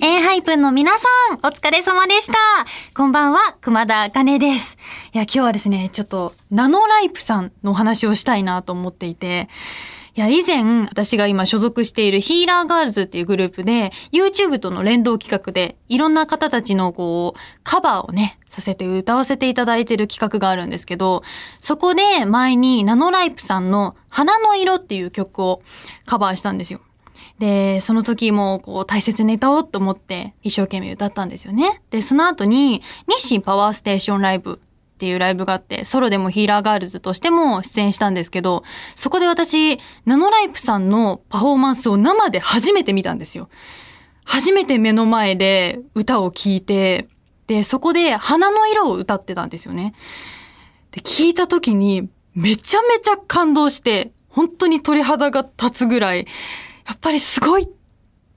エンハイプンの皆さん、お疲れ様でした。こんばんは、熊田茜です。いや、今日はですね、ちょっと、ナノライプさんのお話をしたいなと思っていて、いや、以前、私が今所属しているヒーラーガールズっていうグループで、YouTube との連動企画で、いろんな方たちのこう、カバーをね、させて歌わせていただいてる企画があるんですけど、そこで前にナノライプさんの花の色っていう曲をカバーしたんですよ。で、その時もこう大切に歌おうと思って一生懸命歌ったんですよね。で、その後に日清パワーステーションライブっていうライブがあって、ソロでもヒーラーガールズとしても出演したんですけど、そこで私、ナノライプさんのパフォーマンスを生で初めて見たんですよ。初めて目の前で歌を聴いて、で、そこで花の色を歌ってたんですよね。で、聞いた時にめちゃめちゃ感動して、本当に鳥肌が立つぐらい、やっぱりすごいっ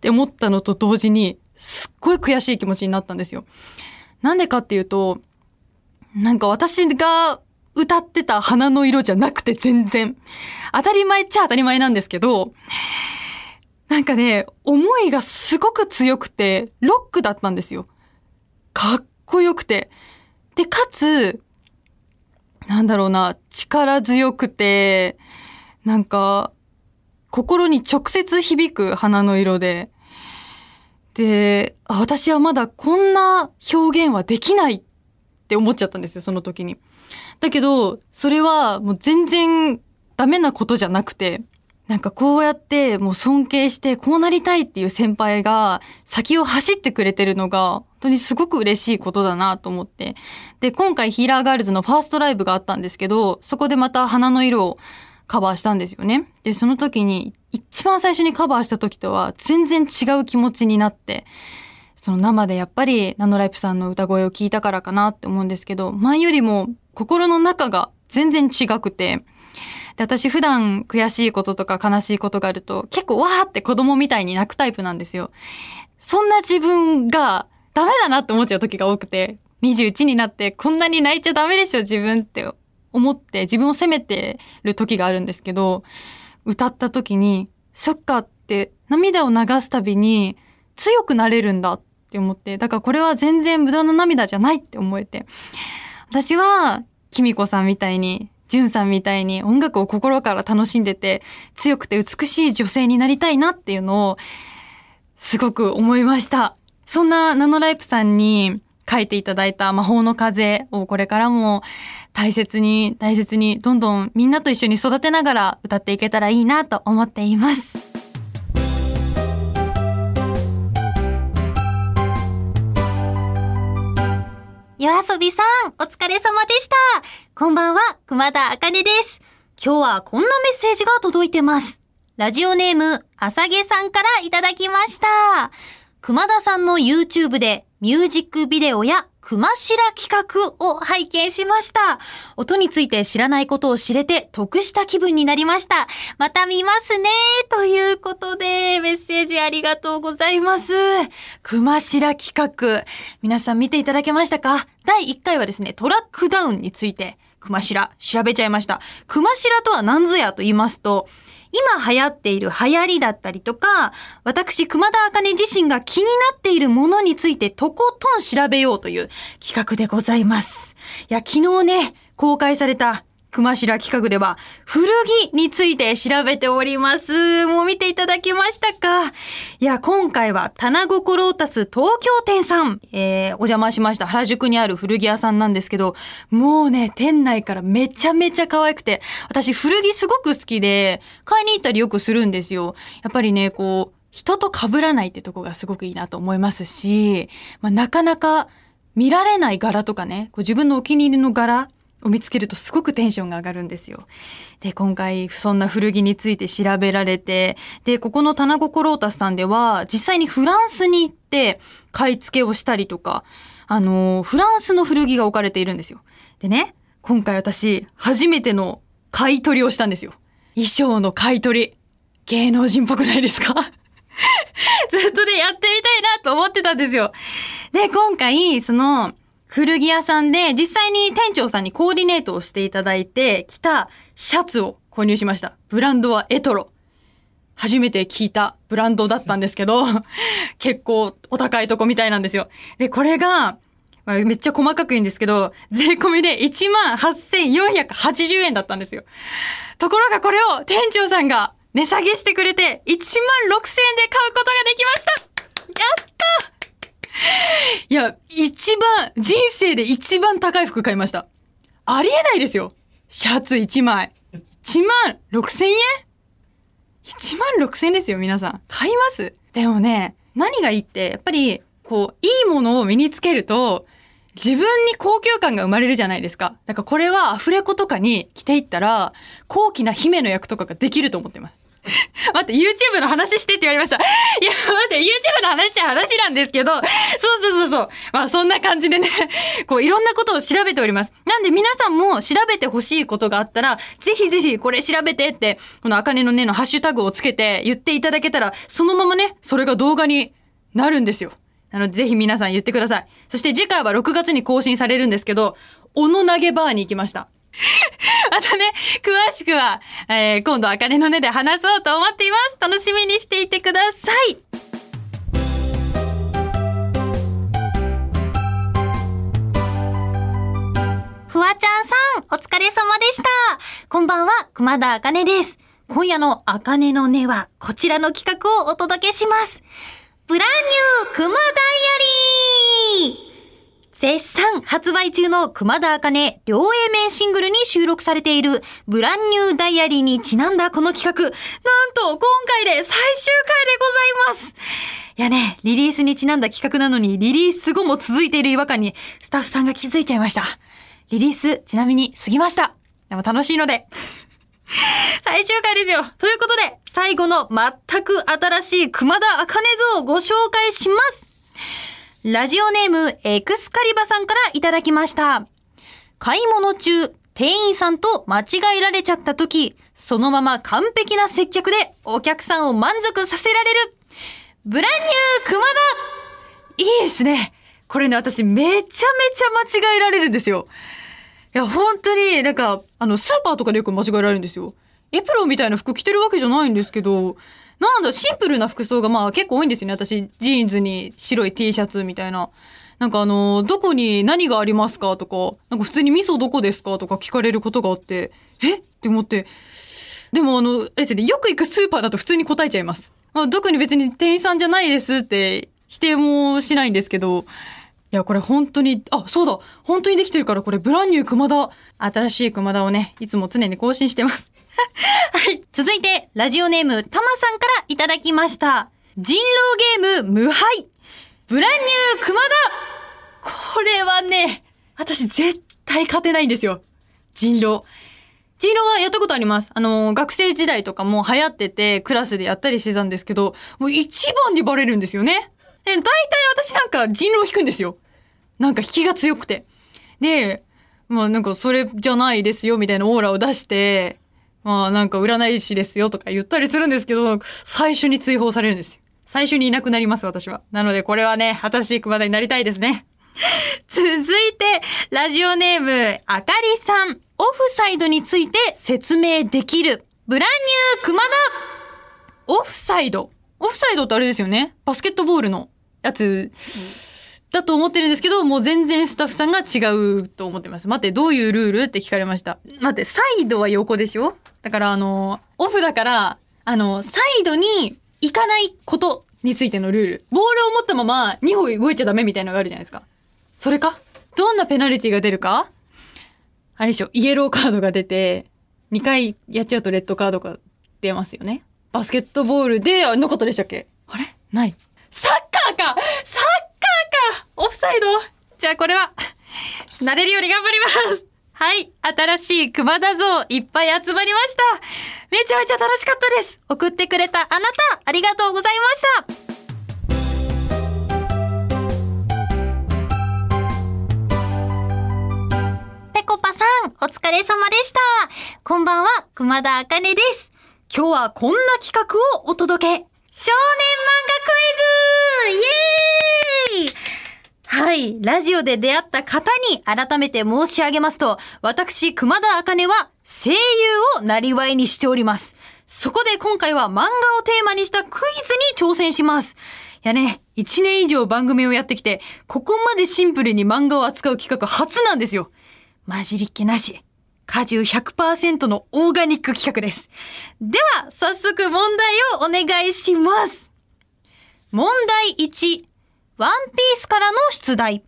て思ったのと同時に、すっごい悔しい気持ちになったんですよ。なんでかっていうと、なんか私が歌ってた花の色じゃなくて全然。当たり前っちゃ当たり前なんですけど、なんかね、思いがすごく強くて、ロックだったんですよ。かっこよくて。で、かつ、なんだろうな、力強くて、なんか、心に直接響く花の色で、で、私はまだこんな表現はできないって思っちゃったんですよ、その時に。だけど、それはもう全然ダメなことじゃなくて、なんかこうやってもう尊敬してこうなりたいっていう先輩が先を走ってくれてるのが本当にすごく嬉しいことだなと思って。で、今回ヒーラーガールズのファーストライブがあったんですけど、そこでまた花の色をカバーしたんですよね。で、その時に一番最初にカバーした時とは全然違う気持ちになって、その生でやっぱりナノライプさんの歌声を聞いたからかなって思うんですけど、前よりも心の中が全然違くて、で私普段悔しいこととか悲しいことがあると結構わーって子供みたいに泣くタイプなんですよ。そんな自分がダメだなって思っちゃう時が多くて、21になってこんなに泣いちゃダメでしょ自分って思って自分を責めてる時があるんですけど、歌った時に、そっかって涙を流すたびに強くなれるんだって思って、だからこれは全然無駄な涙じゃないって思えて。私は、キミコさんみたいに、ジュンさんみたいに音楽を心から楽しんでて、強くて美しい女性になりたいなっていうのを、すごく思いました。そんなナノライプさんに書いていただいた魔法の風をこれからも大切に大切にどんどんみんなと一緒に育てながら歌っていけたらいいなと思っています。夜遊びさん、お疲れ様でした。こんばんは、熊田茜です。今日はこんなメッセージが届いてます。ラジオネーム、あさげさんからいただきました。熊田さんの YouTube でミュージックビデオや熊白企画を拝見しました。音について知らないことを知れて得した気分になりました。また見ますね。ということで、メッセージありがとうございます。熊白企画。皆さん見ていただけましたか？第1回はですね、トラックダウンについて、熊白、調べちゃいました。熊白とは何ぞやと言いますと、今流行っている流行りだったりとか、私、熊田茜自身が気になっているものについてとことん調べようという企画でございます。いや、昨日ね、公開された熊白企画では、古着について調べております。もう見ていただけましたか？いや、今回は、棚心を足す東京店さん、えー、お邪魔しました。原宿にある古着屋さんなんですけど、もうね、店内からめちゃめちゃ可愛くて、私古着すごく好きで、買いに行ったりよくするんですよ。やっぱりね、こう、人と被らないってとこがすごくいいなと思いますし、まあ、なかなか見られない柄とかね、こう自分のお気に入りの柄、を見つけるとすごくテンションが上がるんですよ。で、今回そんな古着について調べられて、で、ここの棚心ロータスさんでは実際にフランスに行って買い付けをしたりとか、あの、フランスの古着が置かれているんですよ。でね、今回私初めての買い取りをしたんですよ。衣装の買い取り。芸能人っぽくないですか？ずっとね、やってみたいなと思ってたんですよ。で、今回、その、古着屋さんで実際に店長さんにコーディネートをしていただいて着たシャツを購入しました。ブランドはエトロ。初めて聞いたブランドだったんですけど、結構お高いとこみたいなんですよ。で、これが、まあめっちゃ細かく言うんですけど、税込みで18,480円だったんですよ。ところがこれを店長さんが値下げしてくれて、16,000円で買うことができましたやったいや、一番、人生で一番高い服買いました。ありえないですよ。シャツ1枚。1万6000円 ?1 万6000円ですよ、皆さん。買いますでもね、何がいいって、やっぱり、こう、いいものを身につけると、自分に高級感が生まれるじゃないですか。だからこれはアフレコとかに着ていったら、高貴な姫の役とかができると思ってます。待って、YouTube の話してって言われました。いや、待って、YouTube の話っちゃ話なんですけど、そうそうそうそう。まあ、そんな感じでね、こう、いろんなことを調べております。なんで皆さんも調べてほしいことがあったら、ぜひぜひこれ調べてって、この茜のねのハッシュタグをつけて言っていただけたら、そのままね、それが動画になるんですよ。なので、ぜひ皆さん言ってください。そして次回は6月に更新されるんですけど、おの投げバーに行きました。またね、詳しくは、えー今度、あかねの根で話そうと思っています。楽しみにしていてください。フワちゃんさん、お疲れ様でした。こんばんは、熊田茜です。今夜の茜の音は、こちらの企画をお届けします。ブランニュー熊ダイアリー絶賛発売中の熊田茜両 A 面シングルに収録されているブランニューダイアリーにちなんだこの企画。なんと今回で最終回でございます。いやね、リリースにちなんだ企画なのにリリース後も続いている違和感にスタッフさんが気づいちゃいました。リリースちなみに過ぎました。でも楽しいので。最終回ですよ。ということで、最後の全く新しい熊田茜像をご紹介します。ラジオネームエクスカリバさんからいただきました。買い物中、店員さんと間違えられちゃった時、そのまま完璧な接客でお客さんを満足させられる。ブランニュー熊田いいですね。これね、私めちゃめちゃ間違えられるんですよ。いや、本当になんか、あの、スーパーとかでよく間違えられるんですよ。エプロンみたいな服着てるわけじゃないんですけど、なんだ、シンプルな服装がまあ結構多いんですよね。私、ジーンズに白い T シャツみたいな。なんかあの、どこに何がありますかとか、なんか普通に味噌どこですかとか聞かれることがあって、え？って思って。でもあの、あれですね、よく行くスーパーだと普通に答えちゃいます。まあ、特に別に店員さんじゃないですって否定もしないんですけど、いや、これ本当に、あ、そうだ本当にできてるからこれブランニュー熊田。新しい熊田をね、いつも常に更新してます。はい。続いて、ラジオネーム、たまさんからいただきました。人狼ゲーム無敗。ブランニュー熊田。これはね、私絶対勝てないんですよ。人狼。人狼はやったことあります。あの、学生時代とかも流行ってて、クラスでやったりしてたんですけど、もう一番にバレるんですよね。で、大体私なんか人狼引くんですよ。なんか引きが強くて。で、まあなんかそれじゃないですよみたいなオーラを出して、まあなんか占い師ですよとか言ったりするんですけど、最初に追放されるんですよ。最初にいなくなります私は。なのでこれはね、新しい熊田になりたいですね。続いて、ラジオネーム、あかりさん。オフサイドについて説明できる。ブランニュー熊田オフサイド。オフサイドってあれですよね。バスケットボールのやつだと思ってるんですけど、もう全然スタッフさんが違うと思ってます。待って、どういうルールって聞かれました。待って、サイドは横でしょ？だからあの、オフだから、あの、サイドに行かないことについてのルール。ボールを持ったまま2歩動いちゃダメみたいなのがあるじゃないですか。それか？どんなペナルティが出るか？あれでしょ、イエローカードが出て、2回やっちゃうとレッドカードが出ますよね。バスケットボールで、あなかったでしたっけ？あれ？ない。サッカーか！サッカーか！オフサイド。じゃあこれは、慣れるように頑張ります。はい。新しい熊田像いっぱい集まりました。めちゃめちゃ楽しかったです。送ってくれたあなた、ありがとうございました。ぺこぱさん、お疲れ様でした。こんばんは、熊田茜です。今日はこんな企画をお届け。少年はい。ラジオで出会った方に改めて申し上げますと、私、熊田茜は声優をなりわいにしております。そこで今回は漫画をテーマにしたクイズに挑戦します。いやね、1年以上番組をやってきて、ここまでシンプルに漫画を扱う企画初なんですよ。混じりっ気なし。果汁100%のオーガニック企画です。では、早速問題をお願いします。問題1。ワンピースからの出題。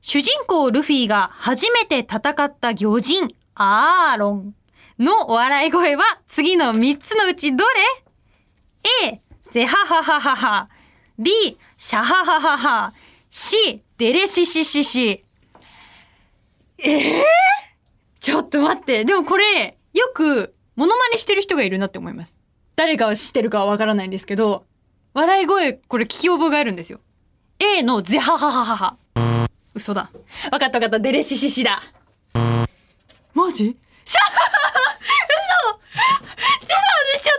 主人公ルフィが初めて戦った魚人、アーロンの笑い声は次の3つのうちどれ ?A、ゼハハハハハ。B、シャハハハハ。C、デレシシシシ。ええちょっと待って。でもこれ、よく、モノマネしてる人がいるなって思います。誰が知ってるかはわからないんですけど、笑い声、これ聞き覚えがあるんですよ。A のゼハハハハハ。嘘だ。わかったわかった。デレシシシだ。マジ？シャハハハ嘘ゼハ外しちゃっ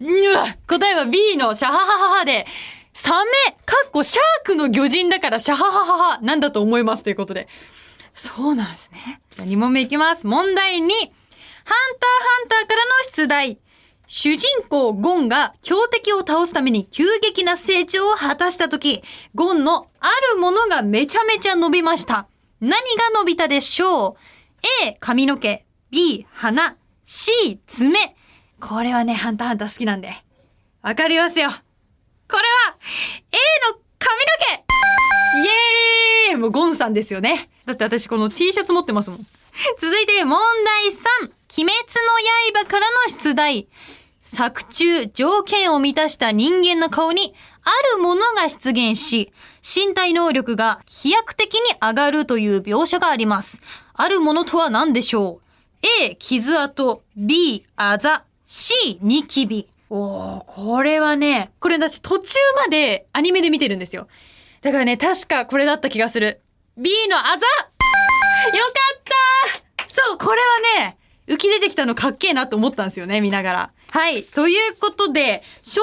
たえ？うわ答えは B のシャハハハハで、サメ、かっこシャークの魚人だからシャハハハハなんだと思いますということで。そうなんですね。じゃあ2問目いきます。問題2。ハンターハンターからの出題。主人公ゴンが強敵を倒すために急激な成長を果たしたとき、ゴンのあるものがめちゃめちゃ伸びました。何が伸びたでしょう ?A、髪の毛。B、鼻。C、爪。これはね、ハンターハンター好きなんで。わかりますよ。これは、A の髪の毛イエーイもうゴンさんですよね。だって私この T シャツ持ってますもん。続いて問題3。鬼滅の刃からの出題。作中、条件を満たした人間の顔に、あるものが出現し、身体能力が飛躍的に上がるという描写があります。あるものとは何でしょう ?A、傷跡。B、あざ。C、ニキビ。おー、これはね、これ私途中までアニメで見てるんですよ。だからね、確かこれだった気がする。B のあざよかったそう、これはね、浮き出てきたのかっけえなと思ったんですよね、見ながら。はい。ということで、少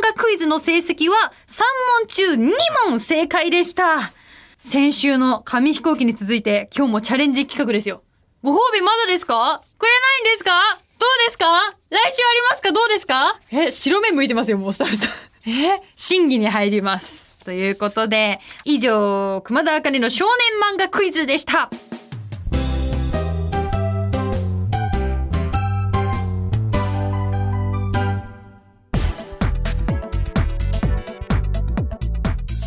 年漫画クイズの成績は3問中2問正解でした。先週の紙飛行機に続いて今日もチャレンジ企画ですよ。ご褒美まだですか？くれないんですか？どうですか？来週ありますか？どうですか？え、白目向いてますよ、もうスタッフさん。え？審議に入ります。ということで、以上、熊田茜の少年漫画クイズでした。